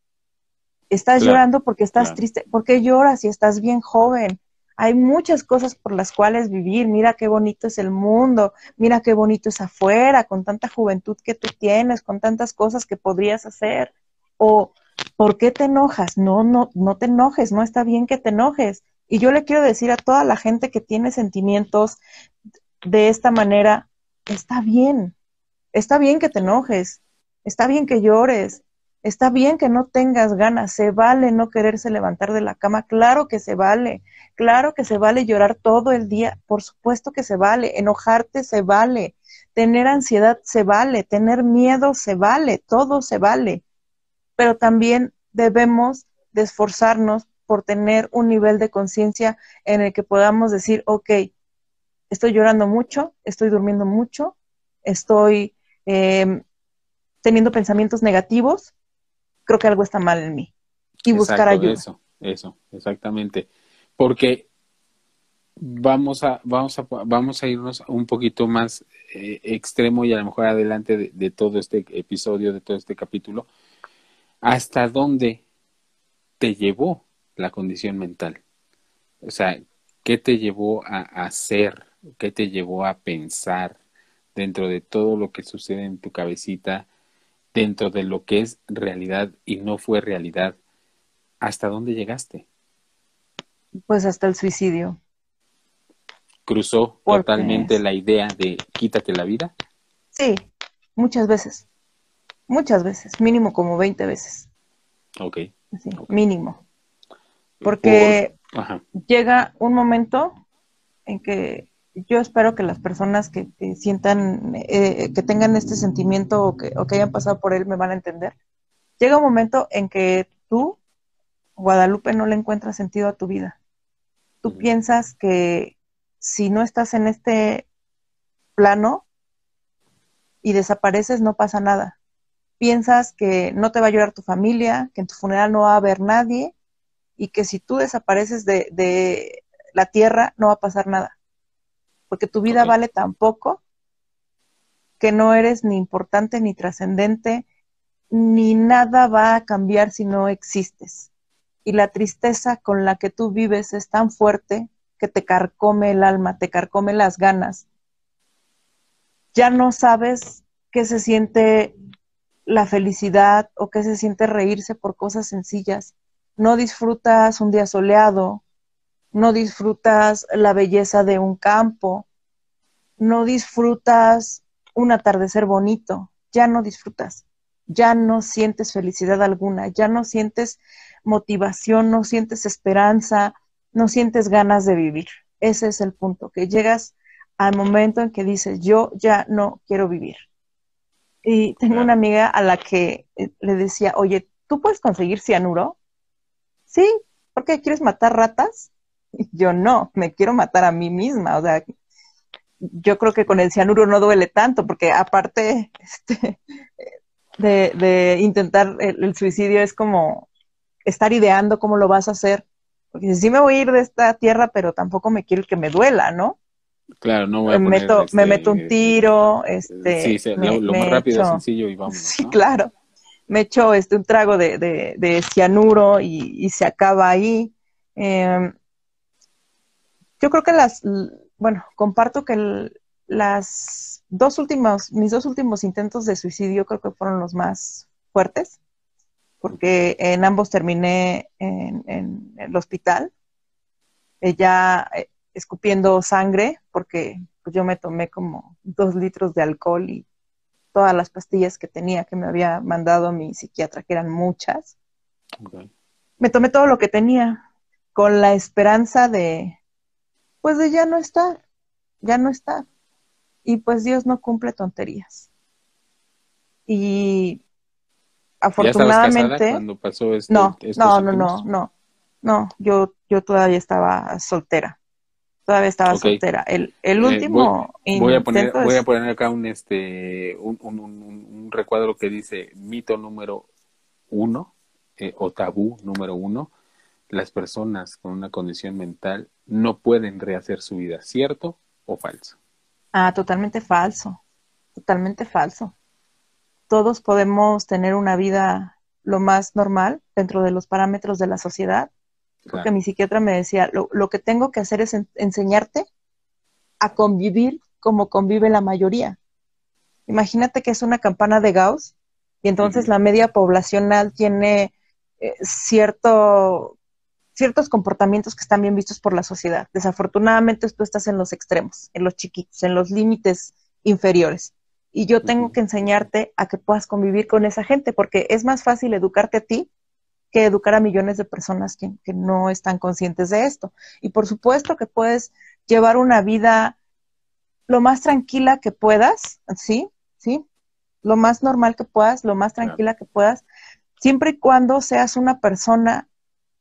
Estás llorando porque estás triste. ¿Por qué lloras si estás bien joven? Hay muchas cosas por las cuales vivir. Mira qué bonito es el mundo, mira qué bonito es afuera, con tanta juventud que tú tienes, con tantas cosas que podrías hacer. O, ¿por qué te enojas? No, no, no te enojes, no está bien que te enojes. Y yo le quiero decir a toda la gente que tiene sentimientos de esta manera, está bien, está bien que te enojes, está bien que llores, está bien que no tengas ganas, se vale no quererse levantar de la cama, claro que se vale, claro que se vale llorar todo el día, por supuesto que se vale, enojarte se vale, tener ansiedad se vale, tener miedo se vale, todo se vale, pero también debemos de esforzarnos por tener un nivel de conciencia en el que podamos decir, ok, estoy llorando mucho, estoy durmiendo mucho, estoy em, teniendo pensamientos negativos, creo que algo está mal en mí. Y buscar ayuda. Eso, eso, exactamente. Porque vamos a, vamos a, vamos a irnos un poquito más eh, extremo y a lo mejor adelante de, de, todo este episodio, de todo este capítulo, ¿hasta dónde te llevó la condición mental? O sea, ¿qué te llevó a hacer? ¿Qué te llevó a pensar dentro de todo lo que sucede en tu cabecita, dentro de lo que es realidad y no fue realidad? ¿Hasta dónde llegaste? Pues hasta el suicidio. ¿Cruzó totalmente la idea de quítate la vida? Sí, muchas veces. Muchas veces, mínimo como 20 veces. Ok. Sí, Mínimo. Porque llega un momento en que yo espero que las personas que, sientan, eh, que tengan este sentimiento o que, o que hayan pasado por él me van a entender. Llega un momento en que tú, Guadalupe, no le encuentras sentido a tu vida. Tú piensas que si no estás en este plano y desapareces, no pasa nada. Piensas que no te va a llorar tu familia, que en tu funeral no va a haber nadie y que si tú desapareces de, la tierra no va a pasar nada, porque tu vida vale tan poco que no eres ni importante ni trascendente, ni nada va a cambiar si no existes. Y la tristeza con la que tú vives es tan fuerte que te carcome el alma, te carcome las ganas. Ya no sabes qué se siente la felicidad o qué se siente reírse por cosas sencillas no disfrutas un día soleado, no disfrutas la belleza de un campo, no disfrutas un atardecer bonito, ya no disfrutas, ya no sientes felicidad alguna, ya no sientes motivación, no sientes esperanza, no sientes ganas de vivir. Ese es el punto, que llegas al momento en que dices, yo ya no quiero vivir. Y tengo una amiga a la que eh, le decía, oye, ¿tú puedes conseguir cianuro? sí, ¿por qué quieres matar ratas? Yo no, me quiero matar a mí misma, o sea, yo creo que con el cianuro no duele tanto, porque aparte este, de, intentar el, suicidio es como estar ideando cómo lo vas a hacer, porque sí me voy a ir de esta tierra, pero tampoco me quiero que me duela, ¿no? Claro, no voy a me, meto, me meto un tiro, este... Sí, lo, más rápido, sencillo y vamos. Sí, claro me echo este, un trago de, de, cianuro y, se acaba ahí. Em, yo creo que las, bueno, comparto que las dos últimos, mis dos últimos intentos de suicidio creo que fueron los más fuertes, porque en ambos terminé en, el hospital, eh, ya eh, escupiendo sangre, porque pues, yo me tomé como dos litros de alcohol y todas las pastillas que tenía que me había mandado mi psiquiatra, que eran muchas. Me tomé todo lo que tenía con la esperanza de, pues de ya no estar, ya no estar. Y pues Dios no cumple tonterías. Y afortunadamente... cuando pasó este, no, no, no, no, no, no, yo, yo todavía estaba soltera. Todavía estaba soltera. El, el eh, último voy, a poner, voy a poner acá un este un, un, un, recuadro que dice mito número uno eh, o tabú número uno. Las personas con una condición mental no pueden rehacer su vida, ¿cierto o falso? Ah, totalmente falso. Totalmente falso. Todos podemos tener una vida lo más normal dentro de los parámetros de la sociedad porque mi psiquiatra me decía, lo, lo que tengo que hacer es enseñarte a convivir como convive la mayoría. Imagínate que es una campana de Gauss y entonces la media poblacional tiene eh, cierto, ciertos comportamientos que están bien vistos por la sociedad. Desafortunadamente tú estás en los extremos, en los chiquitos, en los límites inferiores. Y yo tengo que enseñarte a que puedas convivir con esa gente, porque es más fácil educarte a ti que educar a millones de personas que, no están conscientes de esto. Y por supuesto que puedes llevar una vida lo más tranquila que puedas, ¿sí? ¿Sí? Lo más normal que puedas, lo más tranquila que puedas, siempre y cuando seas una persona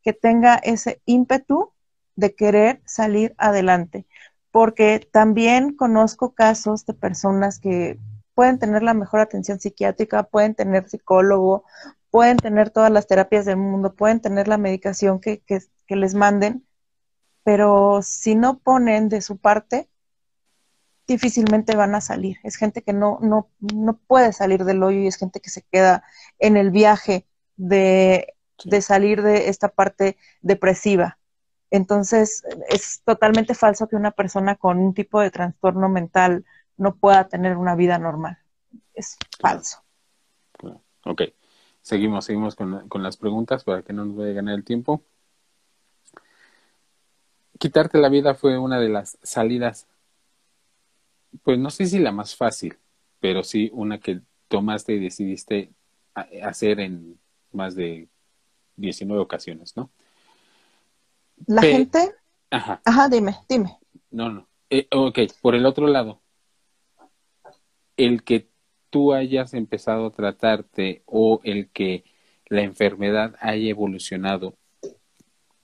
que tenga ese ímpetu de querer salir adelante. Porque también conozco casos de personas que pueden tener la mejor atención psiquiátrica, pueden tener psicólogo, pueden tener todas las terapias del mundo, pueden tener la medicación que, les manden, pero si no ponen de su parte, difícilmente van a salir. Es gente que no, no, no puede salir del hoyo y es gente que se queda en el viaje de, de salir de esta parte depresiva. Entonces, es totalmente falso que una persona con un tipo de trastorno mental no pueda tener una vida normal. Es falso. Ok, seguimos, seguimos con, con las preguntas para que no nos vaya a ganar el tiempo. Quitarte la vida fue una de las salidas, pues no sé si la más fácil, pero sí una que tomaste y decidiste hacer en más de 19 ocasiones, ¿no? La gente. Ajá. Ajá, dime, dime. No, no. Eh, ok, por el otro lado, el que tú hayas empezado a tratarte o el que la enfermedad haya evolucionado,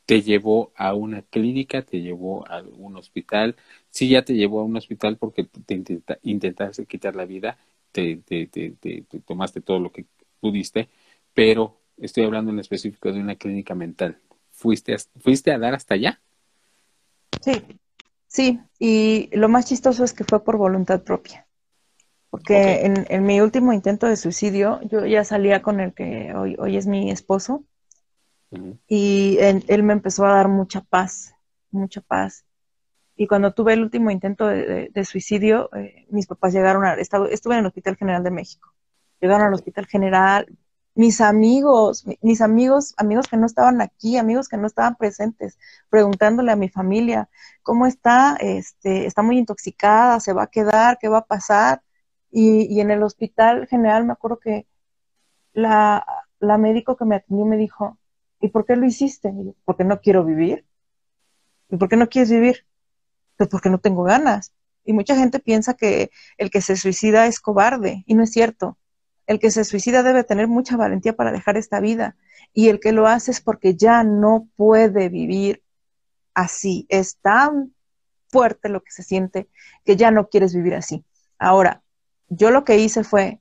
te llevó a una clínica, te llevó a un hospital. Sí, ya te llevó a un hospital porque te intentaste quitar la vida, te, te, te, te, tomaste todo lo que pudiste, pero estoy hablando en específico de una clínica mental. ¿Fuiste a, ¿Fuiste a dar hasta allá? Sí, sí, y lo más chistoso es que fue por voluntad propia. Porque en, mi último intento de suicidio, yo ya salía con el que hoy, hoy es mi esposo, y él, me empezó a dar mucha paz, mucha paz. Y cuando tuve el último intento de, suicidio, eh, mis papás llegaron a, estuve en el Hospital General de México, llegaron al Hospital General, mis amigos, mis amigos, amigos que no estaban aquí, amigos que no estaban presentes, preguntándole a mi familia, ¿cómo está? Este, está muy intoxicada, se va a quedar, ¿qué va a pasar? Y, en el hospital general me acuerdo que la, la médico que me atendió me dijo, ¿y por qué lo hiciste? porque no quiero vivir. ¿Y por qué no quieres vivir? Pues porque no tengo ganas. Y mucha gente piensa que el que se suicida es cobarde, y no es cierto. El que se suicida debe tener mucha valentía para dejar esta vida. Y el que lo hace es porque ya no puede vivir así. Es tan fuerte lo que se siente que ya no quieres vivir así. Ahora, yo lo que hice fue,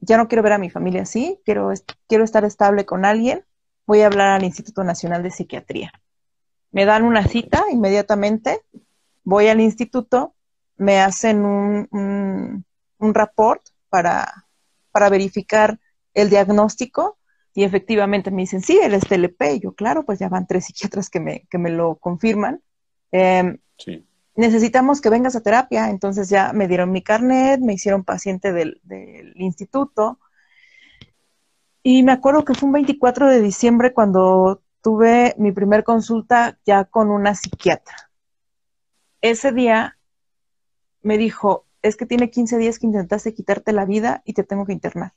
ya no quiero ver a mi familia así, quiero, quiero estar estable con alguien, voy a hablar al Instituto Nacional de Psiquiatría. Me dan una cita inmediatamente, voy al instituto, me hacen un, un, un rapport para, para verificar el diagnóstico y efectivamente me dicen, sí, él es TLP. yo, claro, pues ya van tres psiquiatras que me, que me lo confirman. Em, sí necesitamos que vengas a terapia. Entonces ya me dieron mi carnet, me hicieron paciente del, instituto. Y me acuerdo que fue un 24 de diciembre cuando tuve mi primer consulta ya con una psiquiatra. Ese día me dijo, es que tiene 15 días que intentaste quitarte la vida y te tengo que internar.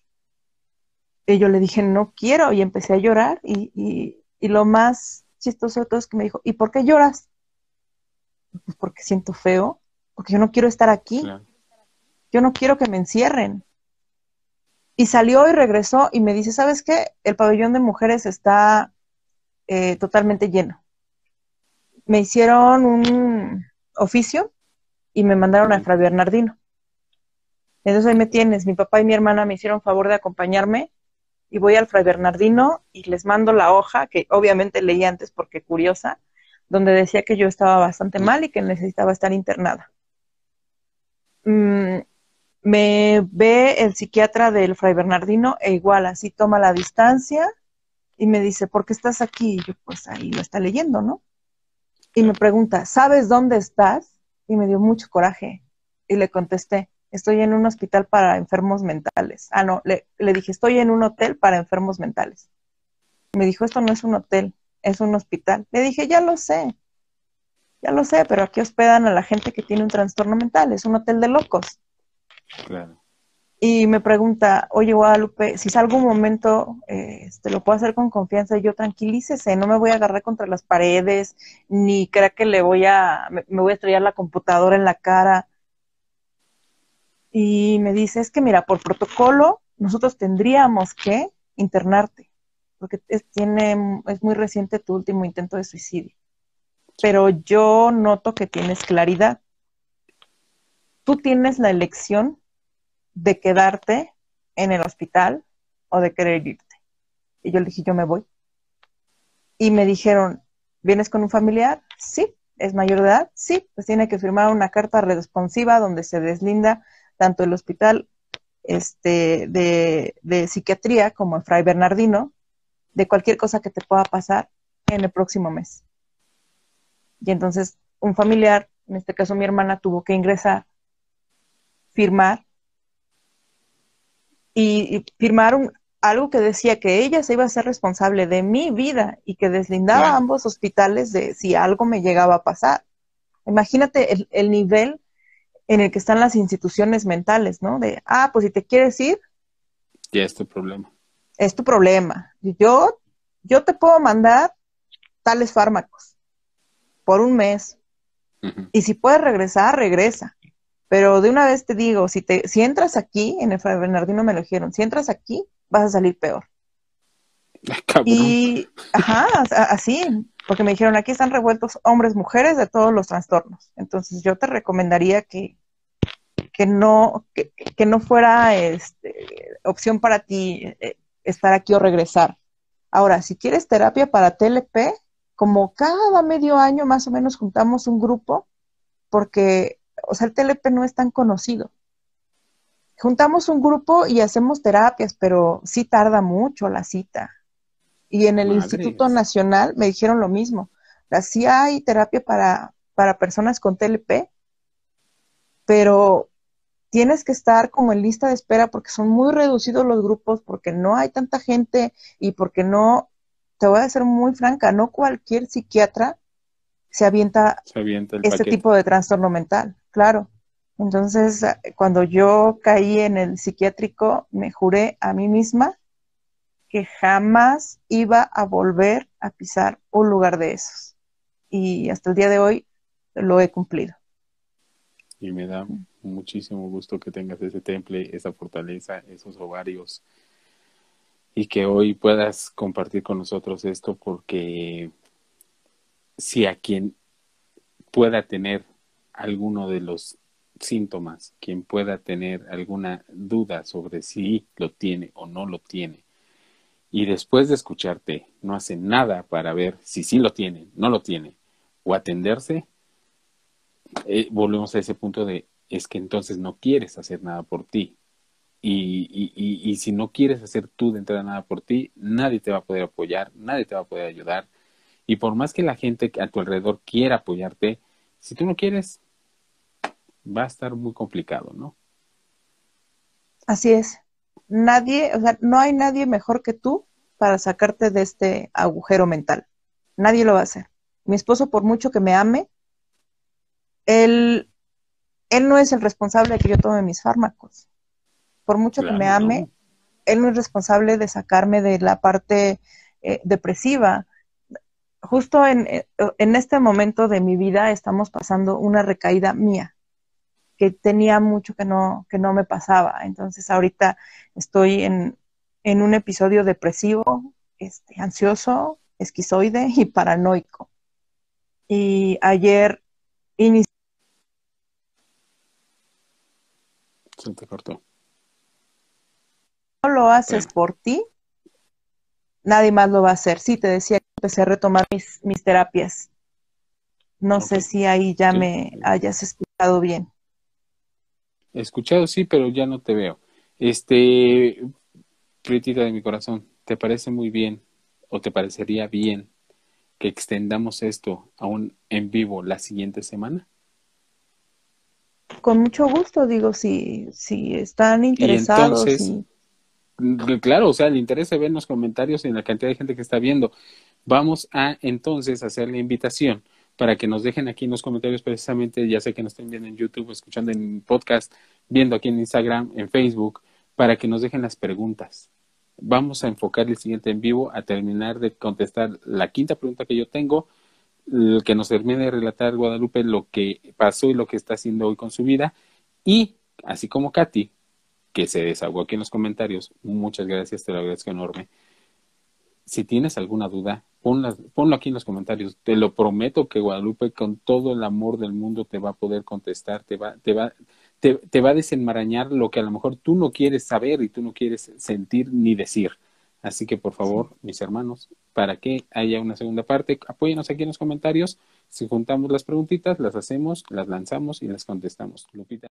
Y yo le dije, no quiero, y empecé a llorar. Y, y lo más chistoso de todo es que me dijo, ¿y por qué lloras? Pues porque siento feo, porque yo no quiero estar aquí. Yo no quiero que me encierren. Y salió y regresó y me dice, ¿sabes qué? El pabellón de mujeres está eh, totalmente lleno. Me hicieron un oficio y me mandaron a Fray Bernardino. Entonces ahí me tienes, mi papá y mi hermana me hicieron favor de acompañarme y voy al Fray Bernardino y les mando la hoja, que obviamente leí antes porque curiosa, donde decía que yo estaba bastante mal y que necesitaba estar internada. Mm, me ve el psiquiatra del Fray Bernardino e igual así toma la distancia y me dice, ¿por qué estás aquí? Y yo, pues ahí lo está leyendo, ¿no? Y me pregunta, ¿sabes dónde estás? Y me dio mucho coraje. Y le contesté, estoy en un hospital para enfermos mentales. Ah, no, le, le dije, estoy en un hotel para enfermos mentales. Me dijo, esto no es un hotel, es un hospital. Le dije, ya lo sé, ya lo sé, pero aquí hospedan a la gente que tiene un trastorno mental, es un hotel de locos. Claro. Y me pregunta, oye Guadalupe, si salgo un momento, eh, este, lo puedo hacer con confianza, yo tranquilícese, no me voy a agarrar contra las paredes, ni crea que le voy a, me, me voy a estrellar la computadora en la cara. Y me dice, es que mira, por protocolo, nosotros tendríamos que internarte porque es, tiene, es muy reciente tu último intento de suicidio. Pero yo noto que tienes claridad. Tú tienes la elección de quedarte en el hospital o de querer irte. Y yo le dije, yo me voy. Y me dijeron, ¿vienes con un familiar? Sí, es mayor de edad, sí, pues tiene que firmar una carta responsiva donde se deslinda tanto el hospital este, de, de psiquiatría como el Fray Bernardino de cualquier cosa que te pueda pasar en el próximo mes. Y entonces un familiar, en este caso mi hermana, tuvo que ingresar, firmar y, firmar algo que decía que ella se iba a ser responsable de mi vida y que deslindaba ambos hospitales de si algo me llegaba a pasar. Imagínate el, el, nivel en el que están las instituciones mentales, ¿no? De, ah, pues si te quieres ir. Ya es tu problema. Es tu problema. Yo, yo te puedo mandar tales fármacos por un mes. Y si puedes regresar, regresa. Pero de una vez te digo, si, te, si entras aquí, en el Fray Bernardino me lo dijeron, si entras aquí, vas a salir peor. y, ajá, así, porque me dijeron, aquí están revueltos hombres, mujeres de todos los trastornos. Entonces yo te recomendaría que, que no, que, que no fuera este, opción para ti eh, estar aquí o regresar. Ahora, si quieres terapia para TLP, como cada medio año más o menos juntamos un grupo, porque, o sea, el TLP no es tan conocido. Juntamos un grupo y hacemos terapias, pero sí tarda mucho la cita. Y en el Instituto Nacional me dijeron lo mismo. Sí hay terapia para, para personas con TLP, pero tienes que estar como en lista de espera porque son muy reducidos los grupos, porque no hay tanta gente y porque no te voy a ser muy franca, no cualquier psiquiatra se avienta, este tipo de trastorno mental, claro. Entonces, cuando yo caí en el psiquiátrico, me juré a mí misma que jamás iba a volver a pisar un lugar de esos. Y hasta el día de hoy lo he cumplido. Y me da muchísimo gusto que tengas ese temple, esa fortaleza, esos ovarios y que hoy puedas compartir con nosotros esto porque si a quien pueda tener alguno de los síntomas, quien pueda tener alguna duda sobre si lo tiene o no lo tiene, y después de escucharte no hace nada para ver si sí lo tiene, no lo tiene, o atenderse, eh, volvemos a ese punto de es que entonces no quieres hacer nada por ti, y, y, y, si no quieres hacer tú de entrada nada por ti, nadie te va a poder apoyar, nadie te va a poder ayudar. Y por más que la gente a tu alrededor quiera apoyarte, si tú no quieres, va a estar muy complicado, ¿no? Así es. Nadie, o sea, no hay nadie mejor que tú para sacarte de este agujero mental. Nadie lo va a hacer. Mi esposo, por mucho que me ame, él, él no es el responsable de que yo tome mis fármacos por mucho que me ame, él no es responsable de sacarme de la parte eh, depresiva. Justo en, eh, en, este momento de mi vida estamos pasando una recaída mía, que tenía mucho que no, que no me pasaba. Entonces ahorita estoy en, en un episodio depresivo, este, ansioso, esquizoide y paranoico. Y ayer inicié. Se te cortó no lo haces por ti, nadie más lo va a hacer. Sí, te decía empecé a retomar mis, mis terapias. No sé si ahí ya me hayas escuchado bien. Escuchado sí, pero ya no te veo. Este, Prietita de mi corazón, ¿te parece muy bien o te parecería bien que extendamos esto aún en vivo la siguiente semana? Con mucho gusto, digo, si, si están interesados. Claro, o sea, el interés se ve en los comentarios y la cantidad de gente que está viendo. Vamos a entonces hacer la invitación para que nos dejen aquí en los comentarios precisamente, ya sé que nos estén viendo en YouTube, escuchando en podcast, viendo aquí en Instagram, en Facebook, para que nos dejen las preguntas. Vamos a enfocar el siguiente en vivo a terminar de contestar la quinta pregunta que yo tengo, que nos termine de relatar Guadalupe lo que pasó y lo que está haciendo hoy con su vida. Y, así como Katy, que se desahogó aquí en los comentarios. Muchas gracias, te lo agradezco enorme. Si tienes alguna duda, ponlo aquí en los comentarios. Te lo prometo que Guadalupe con todo el amor del mundo te va a poder contestar, te va, te va, te, te va a desenmarañar lo que a lo mejor tú no quieres saber y tú no quieres sentir ni decir. Así que por favor, mis hermanos, para que haya una segunda parte, apóyenos aquí en los comentarios. Si juntamos las preguntitas, las hacemos, las lanzamos y las contestamos. Lupita.